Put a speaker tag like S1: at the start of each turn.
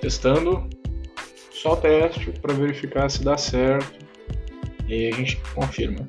S1: testando, só teste para verificar se dá certo e a gente confirma.